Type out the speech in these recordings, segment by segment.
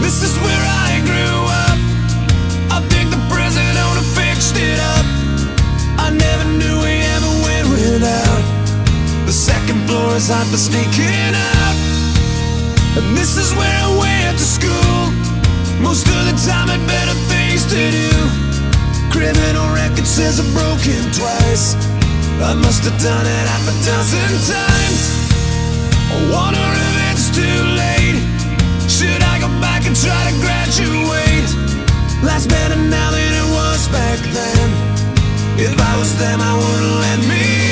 This is where I grew up. I think the present owner fixed it up. I never knew we ever went without. The second floor is hot for sneaking up. And this is where I went to school. Most of the time had better things to do. Criminal record says I'm broken twice. I must have done it half a dozen times. I wonder if it's too late. I and try to graduate? Life's better now than it was back then. If I was them, I wouldn't let me.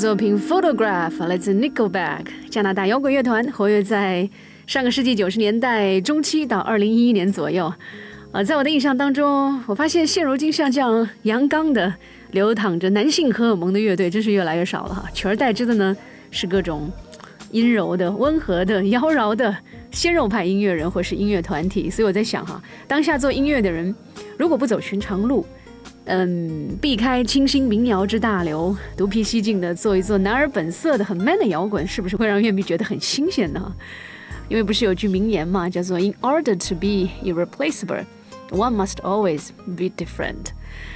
作品 Photograph 来自 Nickelback，加拿大摇滚乐团，活跃在上个世纪九十年代中期到二零一一年左右。啊，在我的印象当中，我发现现如今像这样阳刚的、流淌着男性荷尔蒙的乐队，真是越来越少了哈。取而代之的呢，是各种阴柔的、温和的、妖娆的鲜肉派音乐人或是音乐团体。所以我在想哈，当下做音乐的人，如果不走寻常路。嗯，避开清新民谣之大流，独辟蹊径的做一做男儿本色的很 man 的摇滚，是不是会让乐迷觉得很新鲜呢？因为不是有句名言嘛，叫做 "In order to be irreplaceable, one must always be different"。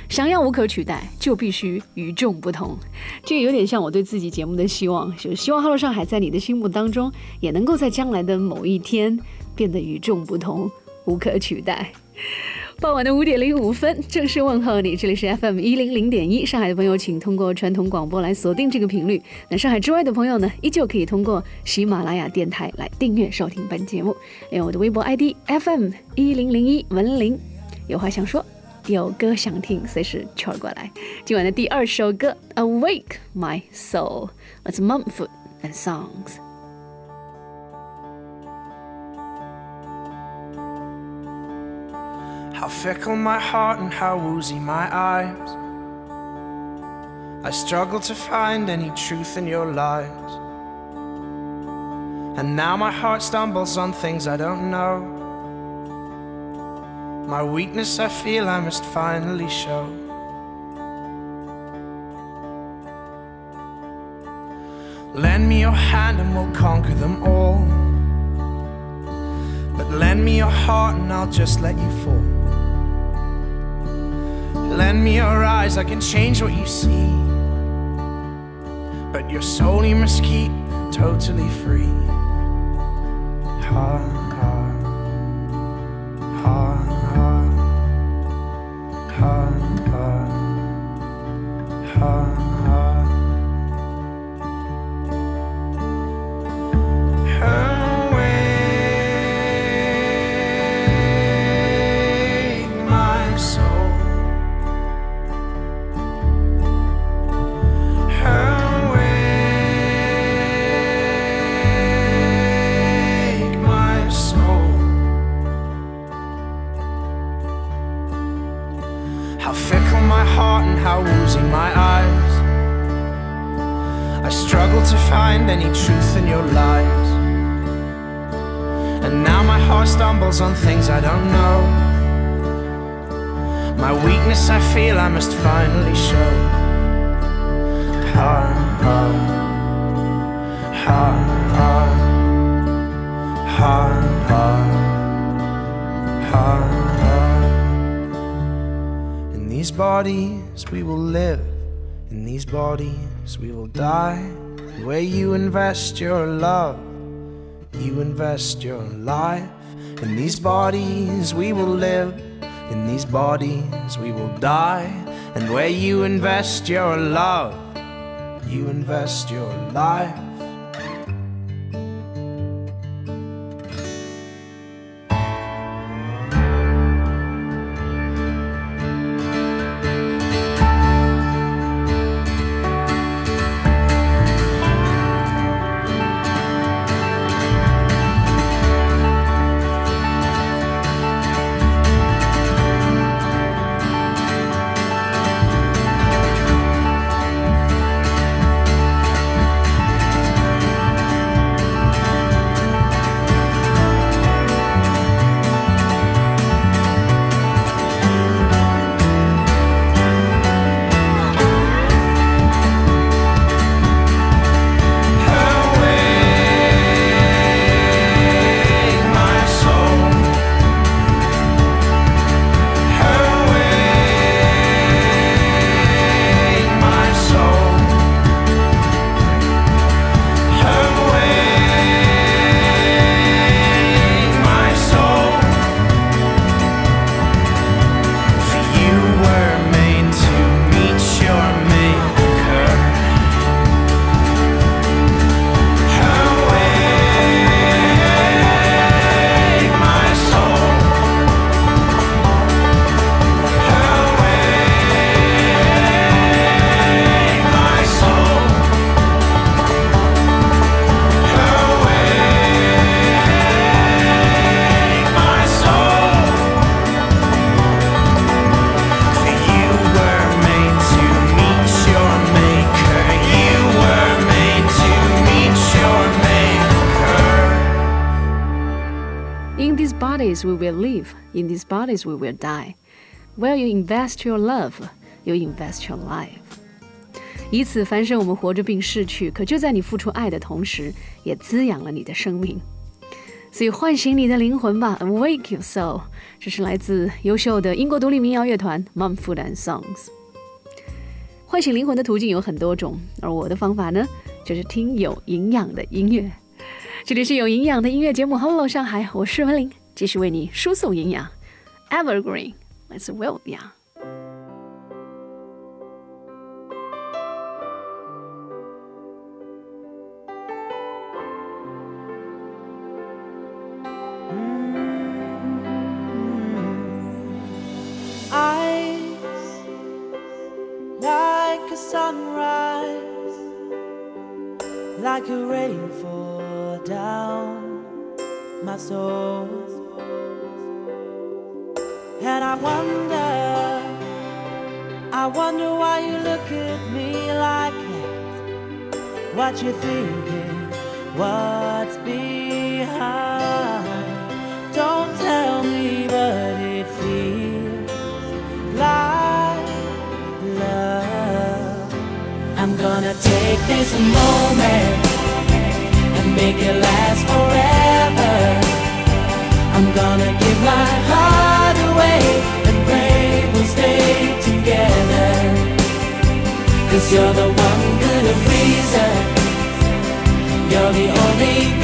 想要无可取代，就必须与众不同。这个有点像我对自己节目的希望，就是希望《Hello 上海》在你的心目当中，也能够在将来的某一天变得与众不同、无可取代。傍晚的五点零五分，正式问候你。这里是 FM 一零零点一，上海的朋友请通过传统广播来锁定这个频率。那上海之外的朋友呢，依旧可以通过喜马拉雅电台来订阅收听本节目。另外，我的微博 ID FM 一零零一文林，有话想说，有歌想听，随时圈过来。今晚的第二首歌《Awake My Soul》，It's Mumford and Songs。How fickle my heart and how woozy my eyes. I struggle to find any truth in your lies. And now my heart stumbles on things I don't know. My weakness I feel I must finally show. Lend me your hand and we'll conquer them all. But lend me your heart and I'll just let you fall. Lend me your eyes, I can change what you see. But your soul you must keep totally free. Ha, ha, ha, ha, ha, ha, ha. Your lies. And now my heart stumbles on things I don't know. My weakness I feel I must finally show. Ha ha ha ha ha ha ha ha. In these bodies we will live, in these bodies we will die. Where you invest your love, you invest your life. In these bodies we will live, in these bodies we will die. And where you invest your love, you invest your life. we will die. Where you invest your love you invest your life. 以此反省我们活着并逝去可就在你付出爱的同时也滋养了你的生命。所以唤醒你的灵魂吧 awake you so 这是来自优秀的英国独立民谣乐团 mumford and songs 唤醒灵魂的途径有很多种而我的方法呢就是听有营养的音乐。这里是有营养的音乐节目 hello 上海我是文玲继续为你输送营养。Evergreen，来自 Will Young。like a rainfall down my soul. And I wonder, I wonder why you look at me like that. What you thinking? What's behind? Don't tell me, but it feels like love. I'm gonna take this moment and make it last forever. I'm gonna give my heart you're the one good reason. You're the only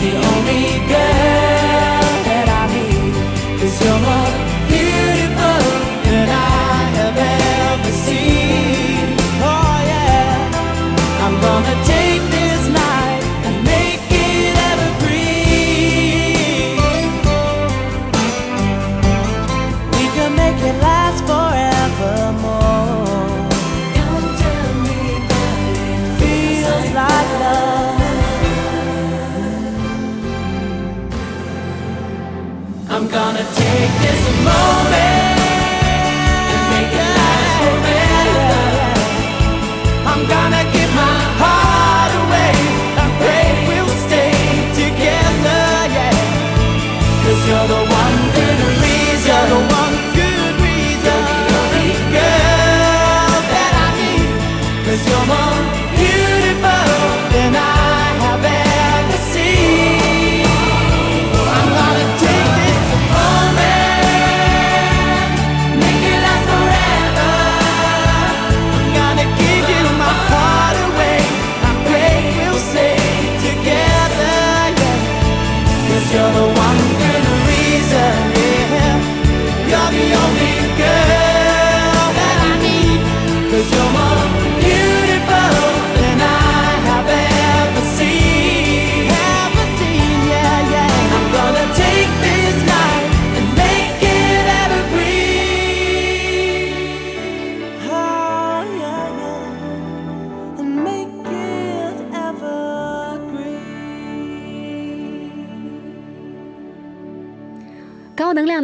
The only girl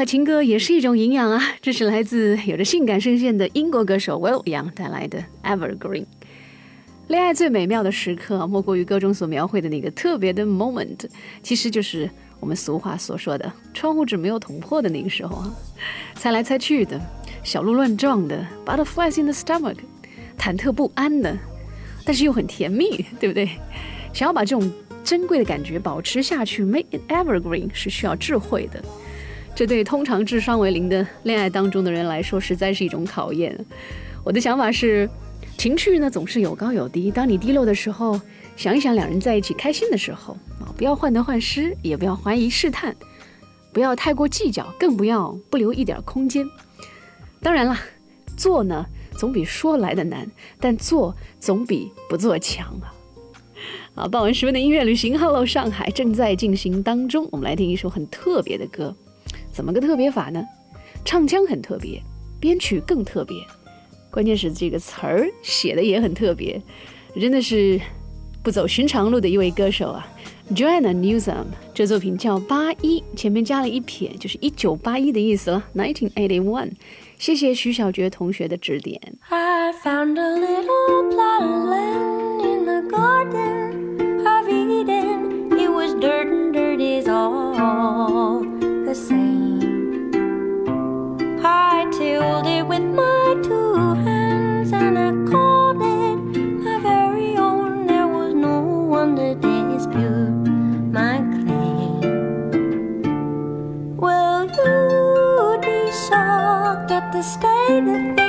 情歌也是一种营养啊！这是来自有着性感声线的英国歌手 Will Young 带来的《Evergreen》。恋爱最美妙的时刻，莫过于歌中所描绘的那个特别的 moment，其实就是我们俗话所说的“窗户纸没有捅破”的那个时候啊，猜来猜去的，小鹿乱撞的，butterflies in the stomach，忐忑不安的，但是又很甜蜜，对不对？想要把这种珍贵的感觉保持下去，make it evergreen 是需要智慧的。这对通常智商为零的恋爱当中的人来说，实在是一种考验。我的想法是，情趣呢总是有高有低。当你低落的时候，想一想两人在一起开心的时候啊，不要患得患失，也不要怀疑试探，不要太过计较，更不要不留一点空间。当然了，做呢总比说来的难，但做总比不做强啊。啊，傍晚时分的音乐旅行，Hello 上海正在进行当中。我们来听一首很特别的歌，怎么个特别法呢？唱腔很特别，编曲更特别，关键是这个词儿写的也很特别，真的是不走寻常路的一位歌手啊，Joanna Newsom。这作品叫八一，前面加了一撇，就是一九八一的意思了，Nineteen Eighty One。谢谢徐小觉同学的指点。I found a little plot of land in the garden of Eden. It was dirt and dirt is all the same. I tilled it with my two hands and I called it my very own. There was no one to dispute my claim. Well, you'd be shocked at the state of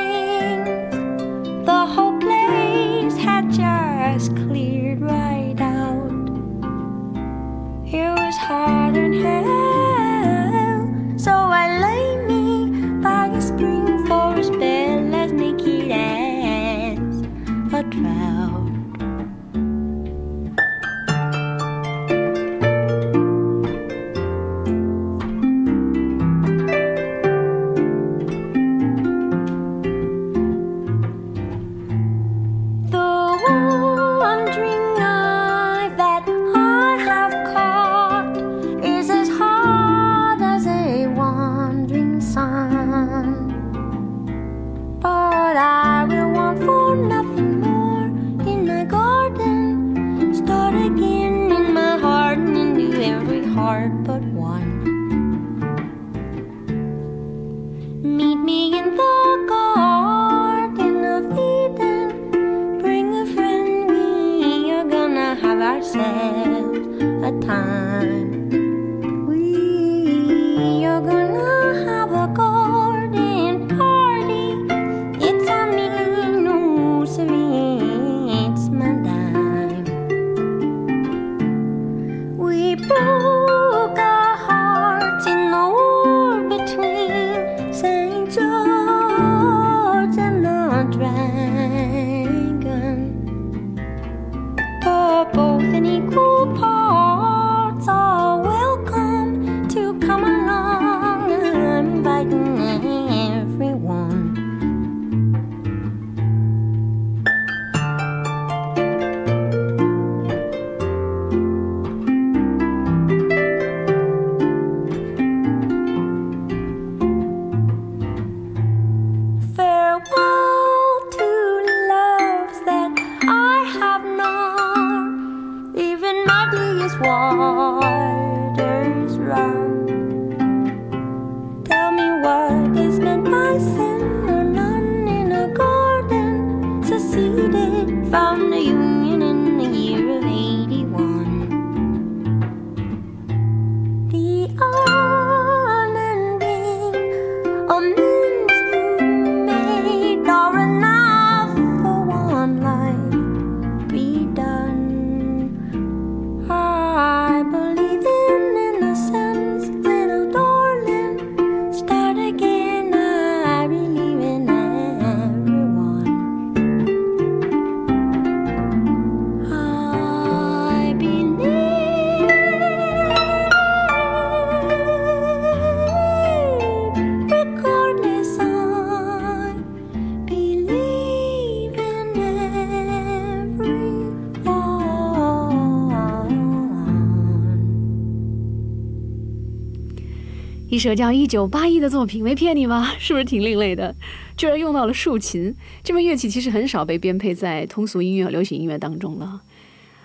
这叫《一九八一》的作品，没骗你吧？是不是挺另类的？居然用到了竖琴，这门乐器其实很少被编配在通俗音乐和流行音乐当中了，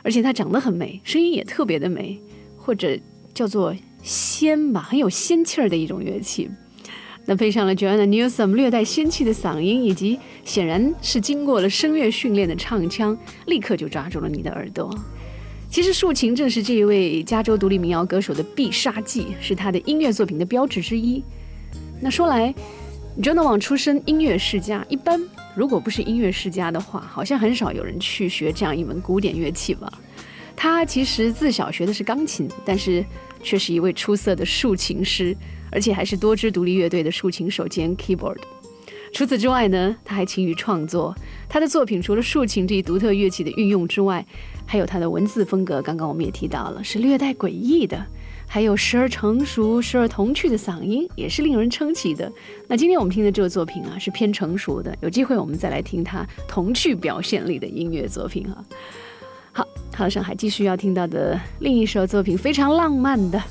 而且它长得很美，声音也特别的美，或者叫做仙吧，很有仙气儿的一种乐器。那配上了 Joanna Newsom 略带仙气的嗓音，以及显然是经过了声乐训练的唱腔，立刻就抓住了你的耳朵。其实竖琴正是这一位加州独立民谣歌手的必杀技，是他的音乐作品的标志之一。那说来，Joanna 网出身音乐世家，一般如果不是音乐世家的话，好像很少有人去学这样一门古典乐器吧。他其实自小学的是钢琴，但是却是一位出色的竖琴师。而且还是多支独立乐队的竖琴手兼 keyboard。除此之外呢，他还勤于创作。他的作品除了竖琴这一独特乐器的运用之外，还有他的文字风格。刚刚我们也提到了，是略带诡异的，还有时而成熟、时而童趣的嗓音，也是令人称奇的。那今天我们听的这个作品啊，是偏成熟的。有机会我们再来听他童趣表现力的音乐作品啊。好，好上海继续要听到的另一首作品，非常浪漫的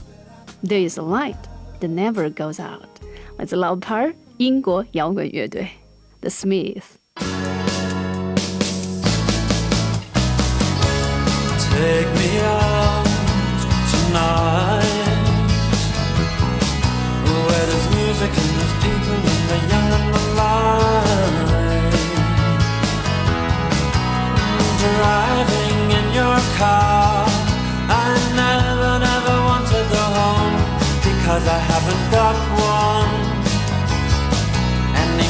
《There Is a Light》。That never goes out，来自老牌英国摇滚乐队 The Smiths。Take me out tonight Where there's music and there's people and the young and the light Driving in your car I never, never want to go home Because I haven't got one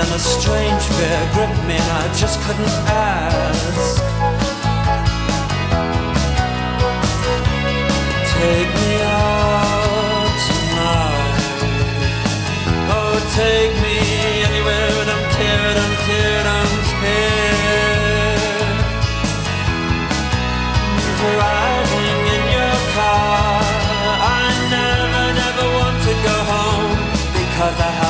then a strange fear gripped me and I just couldn't ask. Take me out tonight. Oh, take me anywhere. Don't care, don't care, don't care. Driving in your car. I never, never want to go home because I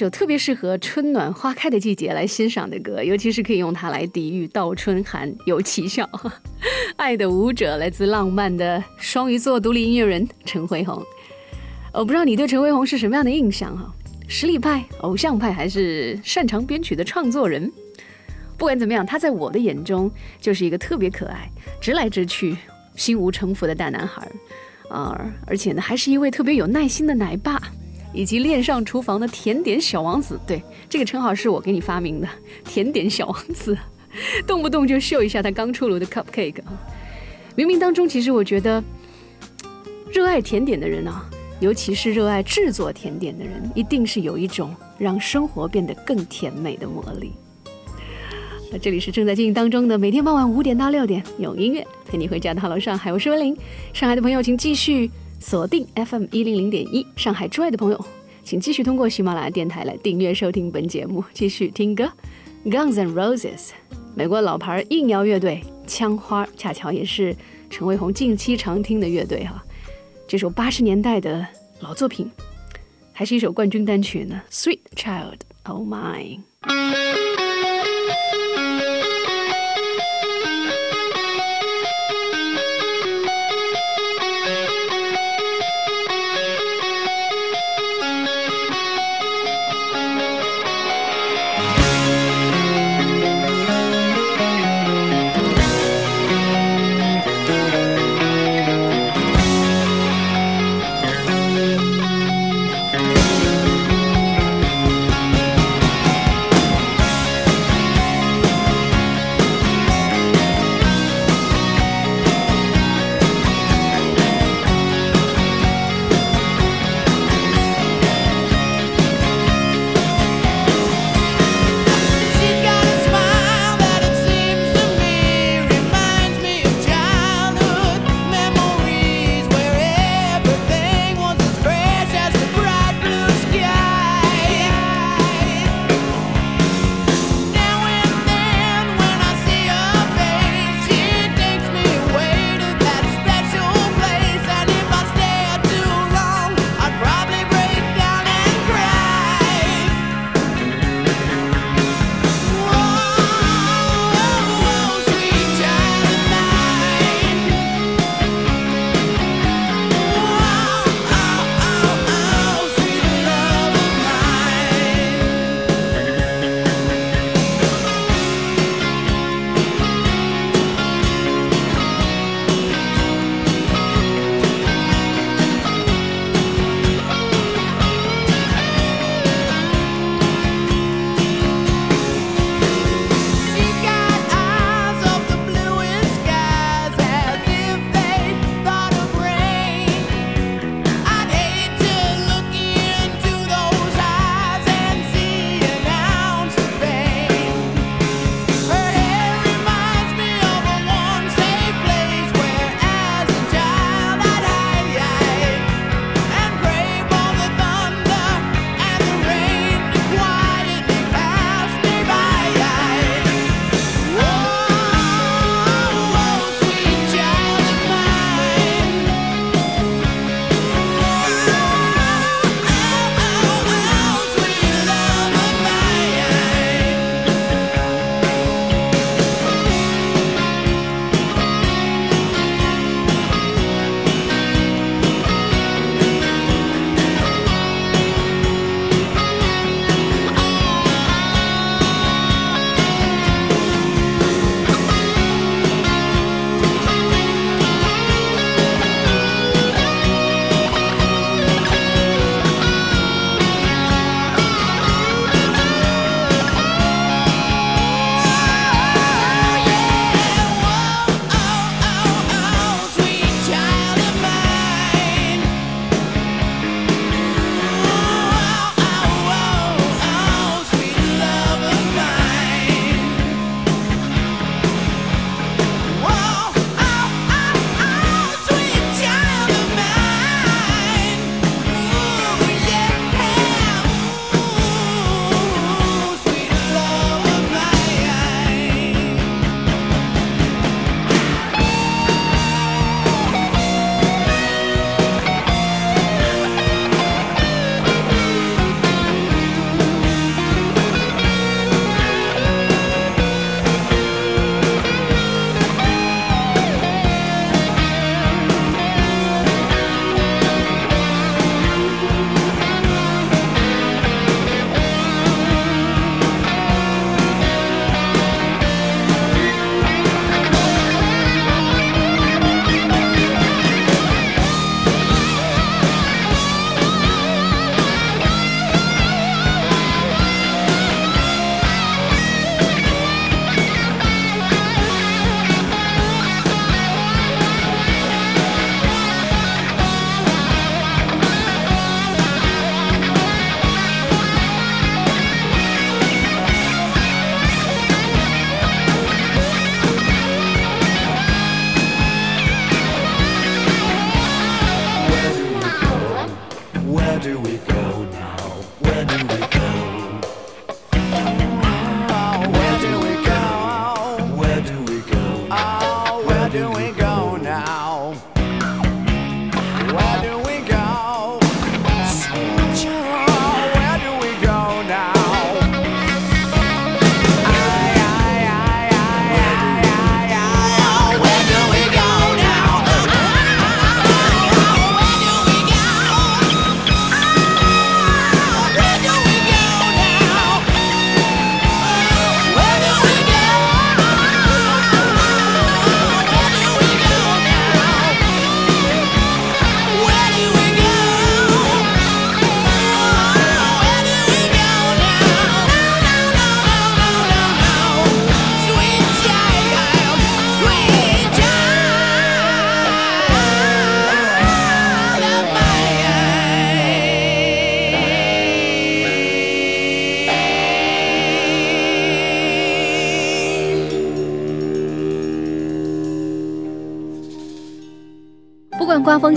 首特别适合春暖花开的季节来欣赏的歌，尤其是可以用它来抵御倒春寒，有奇效。爱的舞者来自浪漫的双鱼座独立音乐人陈辉宏。我不知道你对陈辉宏是什么样的印象哈？实力派、偶像派，还是擅长编曲的创作人？不管怎么样，他在我的眼中就是一个特别可爱、直来直去、心无城府的大男孩儿啊！而且呢，还是一位特别有耐心的奶爸。以及恋上厨房的甜点小王子，对这个称号是我给你发明的，甜点小王子，动不动就秀一下他刚出炉的 cupcake 啊！冥冥当中，其实我觉得，热爱甜点的人啊，尤其是热爱制作甜点的人，一定是有一种让生活变得更甜美的魔力。那这里是正在进行当中的，每天傍晚五点到六点，用音乐陪你回家的 Hello 上海，我是温玲。上海的朋友请继续。锁定 FM 一零零点一，上海之外的朋友，请继续通过喜马拉雅电台来订阅收听本节目，继续听歌。Guns and Roses，美国老牌硬摇乐队，枪花恰巧也是陈伟鸿近期常听的乐队哈。这首八十年代的老作品，还是一首冠军单曲呢，《Sweet Child O' Mine》。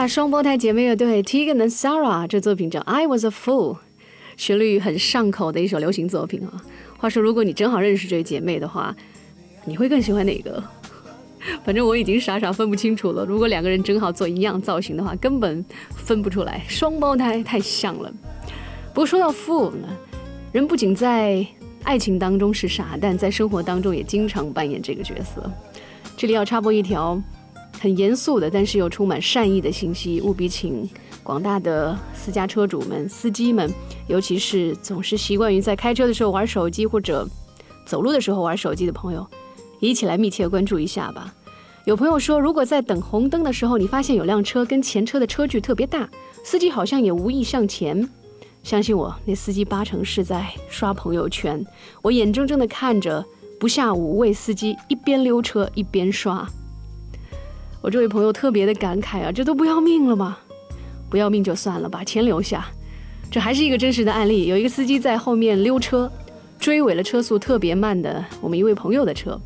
大双胞胎姐妹乐队 Tegan and Sarah 这作品叫《I Was a Fool》，旋律很上口的一首流行作品啊。话说，如果你正好认识这姐妹的话，你会更喜欢哪个？反正我已经傻傻分不清楚了。如果两个人正好做一样造型的话，根本分不出来，双胞胎太像了。不过说到 fool，人不仅在爱情当中是傻蛋，在生活当中也经常扮演这个角色。这里要插播一条很严肃的，但是又充满善意的信息，务必请广大的私家车主们、司机们，尤其是总是习惯于在开车的时候玩手机或者走路的时候玩手机的朋友，一起来密切关注一下吧。有朋友说，如果在等红灯的时候，你发现有辆车跟前车的车距特别大，司机好像也无意向前，相信我，那司机八成是在刷朋友圈。我眼睁睁地看着不下五位司机一边溜车一边刷。我这位朋友特别的感慨啊，这都不要命了吗？不要命就算了，把钱留下。这还是一个真实的案例，有一个司机在后面溜车，追尾了车速特别慢的我们一位朋友的车。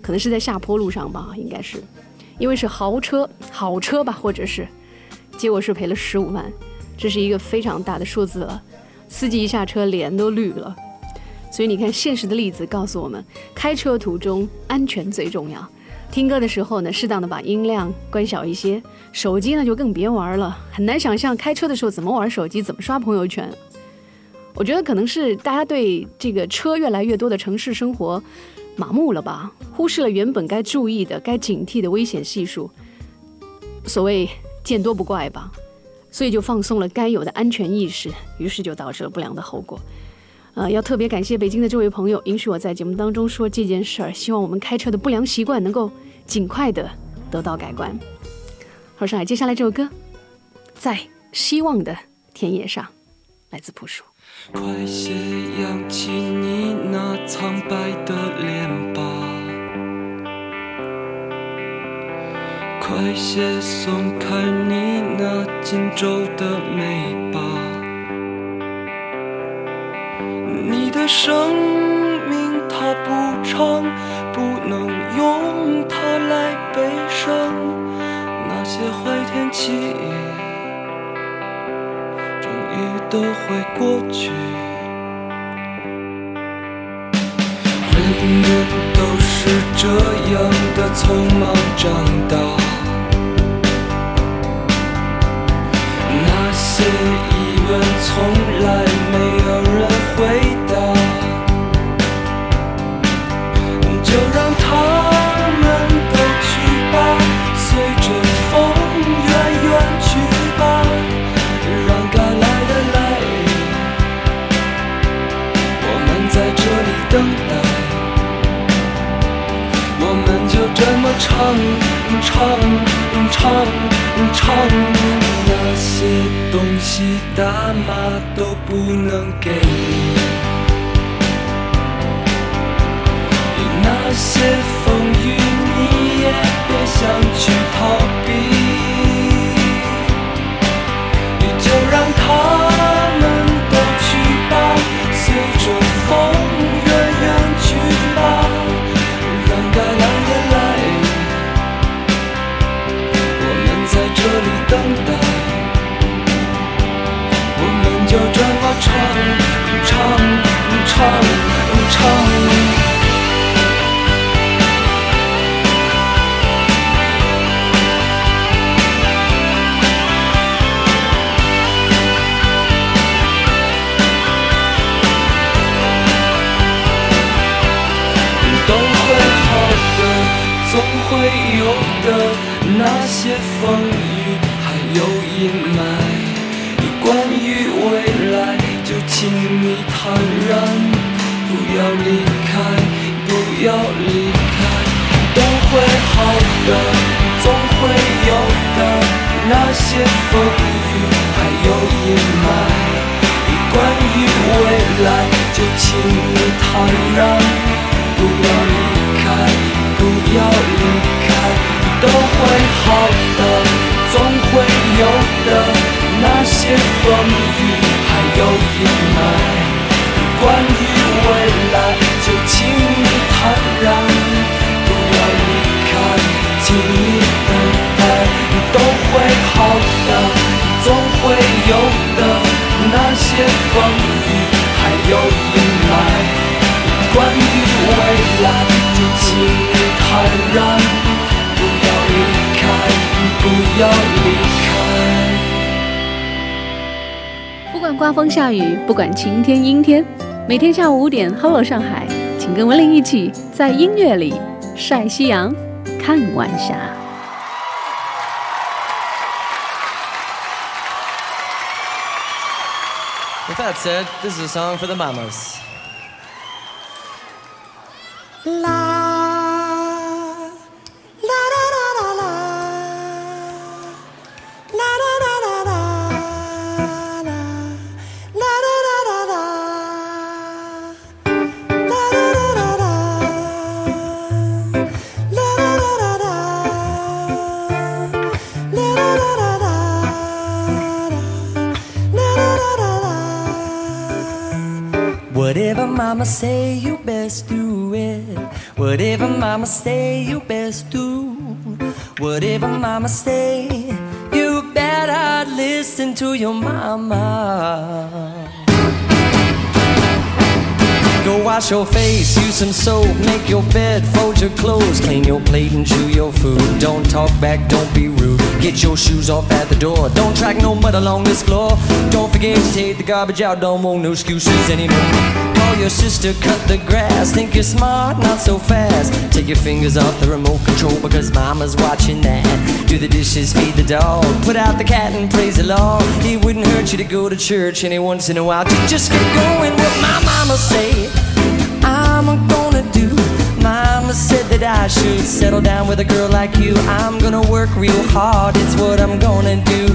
可能是在下坡路上吧，应该是，因为是豪车，好车吧，或者是，结果是赔了十五万，这是一个非常大的数字了。司机一下车脸都绿了，所以你看，现实的例子告诉我们，开车途中安全最重要。听歌的时候呢，适当的把音量关小一些，手机呢就更别玩了。很难想象开车的时候怎么玩手机，怎么刷朋友圈。我觉得可能是大家对这个车越来越多的城市生活。麻木了吧？忽视了原本该注意的、该警惕的危险系数。所谓见多不怪吧，所以就放松了该有的安全意识，于是就导致了不良的后果。呃，要特别感谢北京的这位朋友，允许我在节目当中说这件事儿。希望我们开车的不良习惯能够尽快的得到改观。好，上海，接下来这首歌，在希望的田野上，来自朴树。快些扬起你那苍白的脸吧，快些松开你那紧皱的眉吧。你的生命它不长，记忆终于。都会过去。人人都是这样的匆忙长大，那些疑问从来没有人回答，唱唱唱唱，那些东西大妈都不能给你，那些风雨你也别想去逃避。你就让他总会有的。那些风雨还有阴霾，关于未来，就请你坦然，不要离开，不要离开。都会好的，总会有的。那些风雨还有阴霾。关于未来，就请你坦然，不要离开，不要离开，都会好的，总会有的。那些风雨还有阴霾。关于未来，就请你坦然，坦然，不要离开，不要离开。不管刮风下雨，不管晴天阴天，每天下午五点，Hello 上海，请跟文玲一起在音乐里晒夕阳，看晚霞。With that said, this is a song for the mamas. Mama say, you best do it. Whatever mama say, you best do. Whatever mama say, you better listen to your mama. Go wash your face, use some soap, make your bed, fold your clothes, clean your plate and chew your food. Don't talk back, don't be rude. Get your shoes off at the door. Don't track no mud along this floor. Don't forget to take the garbage out. Don't want no excuses anymore. Call your sister, cut the grass. Think you're smart, not so fast. Take your fingers off the remote control because mama's watching that. Do the dishes, feed the dog, put out the cat and praise the Lord. It wouldn't hurt you to go to church any once in a while. Just get going what my mama say. Mama said that I should settle down with a girl like you. I'm gonna work real hard, it's what I'm gonna do.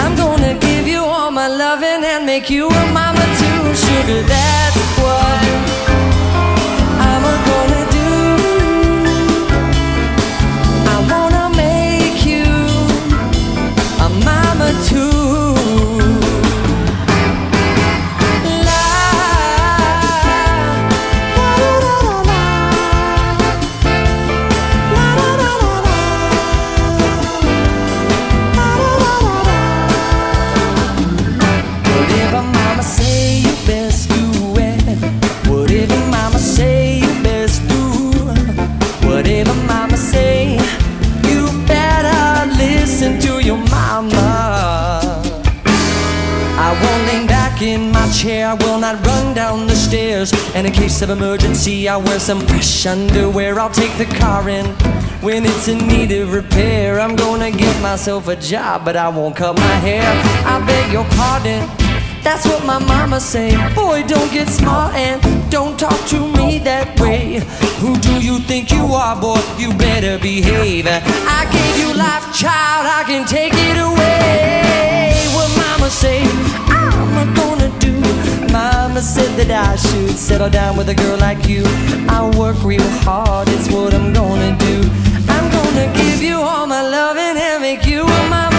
I'm gonna give you all my loving and make you a mama too. Sugar, that's what I'm in my chair, I will not run down the stairs. And in case of emergency, I'll wear some fresh underwear. I'll take the car in when it's in need of repair. I'm gonna get myself a job, but I won't cut my hair. I beg your pardon. That's what my mama say. Boy, don't get smart and don't talk to me that way. Who do you think you are, boy? You better behave. I gave you life, child. I can take it away. What mama say? I'm gonna do. Mama said that I should settle down with a girl like you. I work real hard. It's what I'm gonna do. I'm gonna give you all my loving and make you a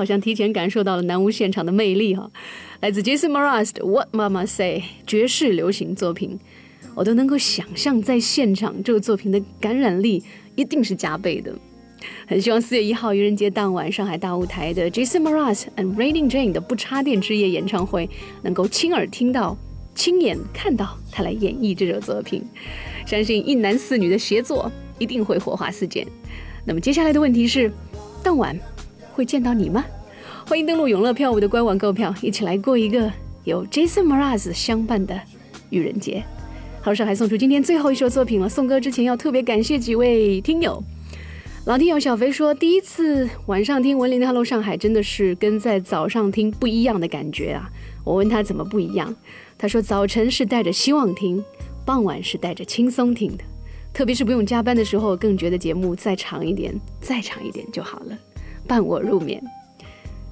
好像提前感受到了南屋现场的魅力哈。来自 Jason Mraz 的《What Mama Say》爵士流行作品，我都能够想象在现场这个作品的感染力一定是加倍的。很希望四月一号愚人节当晚上海大舞台的 Jason Mraz and Raining Jane 的不插电之夜演唱会，能够亲耳听到、亲眼看到他来演绎这首作品。相信一男四女的协作一定会火花四溅。那么接下来的问题是，当晚会见到你吗？欢迎登录永乐票务的官网购票，一起来过一个有 Jason Mraz 相伴的愚人节。好，上海送出今天最后一首作品了。送歌之前要特别感谢几位听友。老听友小飞说，第一次晚上听文林的《Hello 上海》，真的是跟在早上听不一样的感觉啊！我问他怎么不一样，他说早晨是带着希望听，傍晚是带着轻松听的，特别是不用加班的时候，更觉得节目再长一点，再长一点就好了，伴我入眠。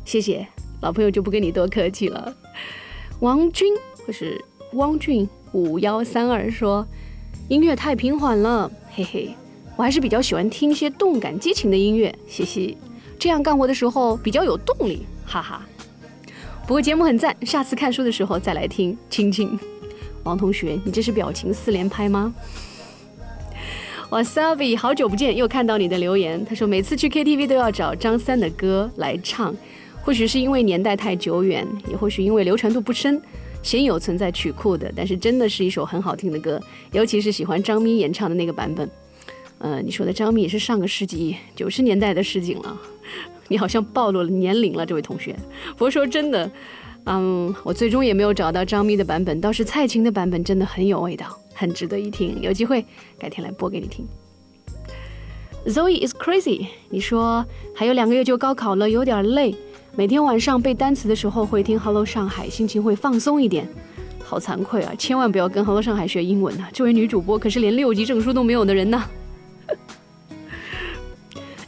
谢谢老朋友，就不跟你多客气了。王军或是汪俊五幺三二说，音乐太平缓了，嘿嘿。我还是比较喜欢听一些动感激情的音乐，嘻嘻，这样干活的时候比较有动力，哈哈。不过节目很赞，下次看书的时候再来听。亲亲，王同学，你这是表情四连拍吗？哇，Savi，好久不见，又看到你的留言。他说每次去 KTV 都要找张三的歌来唱，或许是因为年代太久远，也或许因为流传度不深，鲜有存在曲库的。但是真的是一首很好听的歌，尤其是喜欢张咪演唱的那个版本。呃，你说的张咪也是上个世纪九十年代的事情了，你好像暴露了年龄了，这位同学。不过说真的，嗯，我最终也没有找到张咪的版本，倒是蔡琴的版本真的很有味道，很值得一听。有机会改天来播给你听。Zoe is crazy，你说还有两个月就高考了，有点累，每天晚上背单词的时候会听 Hello 上海，心情会放松一点。好惭愧啊，千万不要跟 Hello 上海学英文啊！这位女主播可是连六级证书都没有的人呢。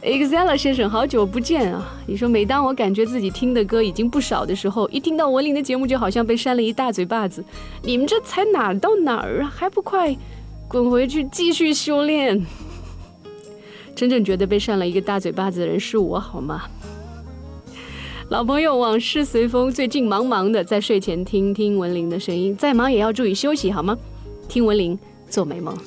Exela 先生，好久不见啊！你说，每当我感觉自己听的歌已经不少的时候，一听到文林的节目，就好像被扇了一大嘴巴子。你们这才哪儿到哪儿啊？还不快滚回去继续修炼！真正觉得被扇了一个大嘴巴子的人是我，好吗？老朋友，往事随风。最近忙忙的，在睡前听听文林的声音，再忙也要注意休息，好吗？听文林，做美梦。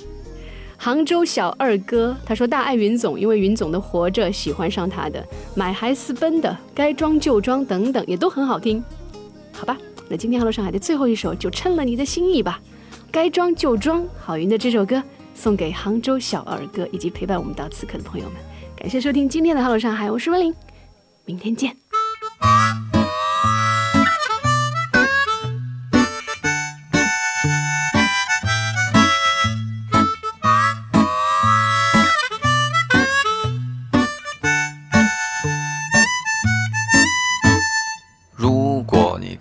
杭州小二哥他说大爱云总，因为云总的活着喜欢上他的，买还私奔的，该装就装等等也都很好听，好吧，那今天 Hello 上海的最后一首就称了你的心意吧，该装就装，郝云的这首歌送给杭州小二哥以及陪伴我们到此刻的朋友们，感谢收听今天的 Hello 上海，我是温玲，明天见。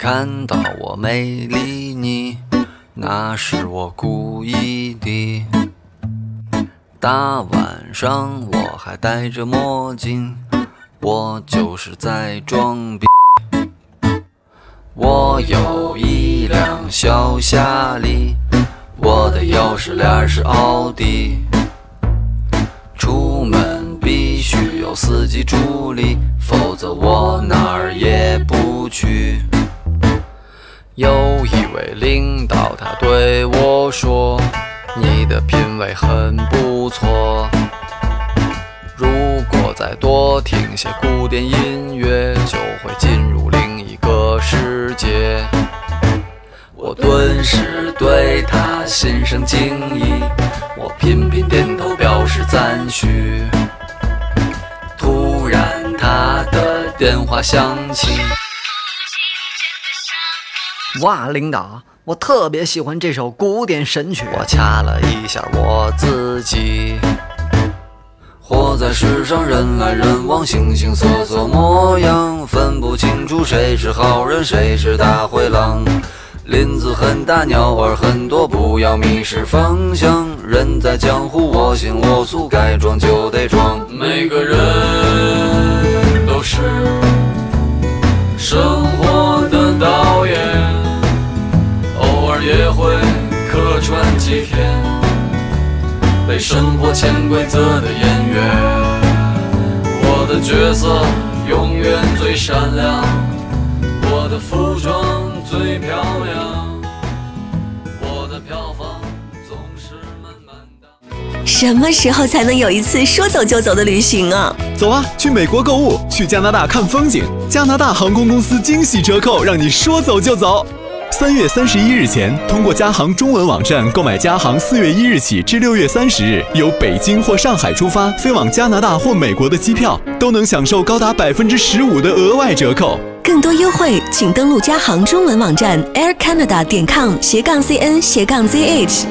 看到我没理你，那是我故意的。大晚上我还戴着墨镜，我就是在装逼。我有一辆小夏利，我的钥匙链是奥迪。出门必须有司机助理，否则我哪儿也不去。有一位领导，他对我说：“你的品味很不错，如果再多听些古典音乐，就会进入另一个世界。”我顿时对他心生敬意，我频频点头表示赞许。突然，他的电话响起。哇，领导，我特别喜欢这首古典神曲。我掐了一下我自己，活在世上，人来人往，形形色色模样，分不清楚谁是好人，谁是大灰狼。林子很大，鸟儿很多，不要迷失方向。人在江湖，我行我素，该装就得装。每个人都是也会客串几天，被生活潜规则的演员。我的角色永远最闪亮，我的服装最漂亮，我的票房总是满满当。什么时候才能有一次说走就走的旅行啊？走啊，去美国购物，去加拿大看风景，加拿大航空公司惊喜折扣，让你说走就走。三月三十一日前，通过加航中文网站购买加航四月一日起至六月三十日由北京或上海出发飞往加拿大或美国的机票，都能享受高达百分之十五的额外折扣。更多优惠，请登录加航中文网站 aircanada 点 com 斜杠 cn 斜杠 zh。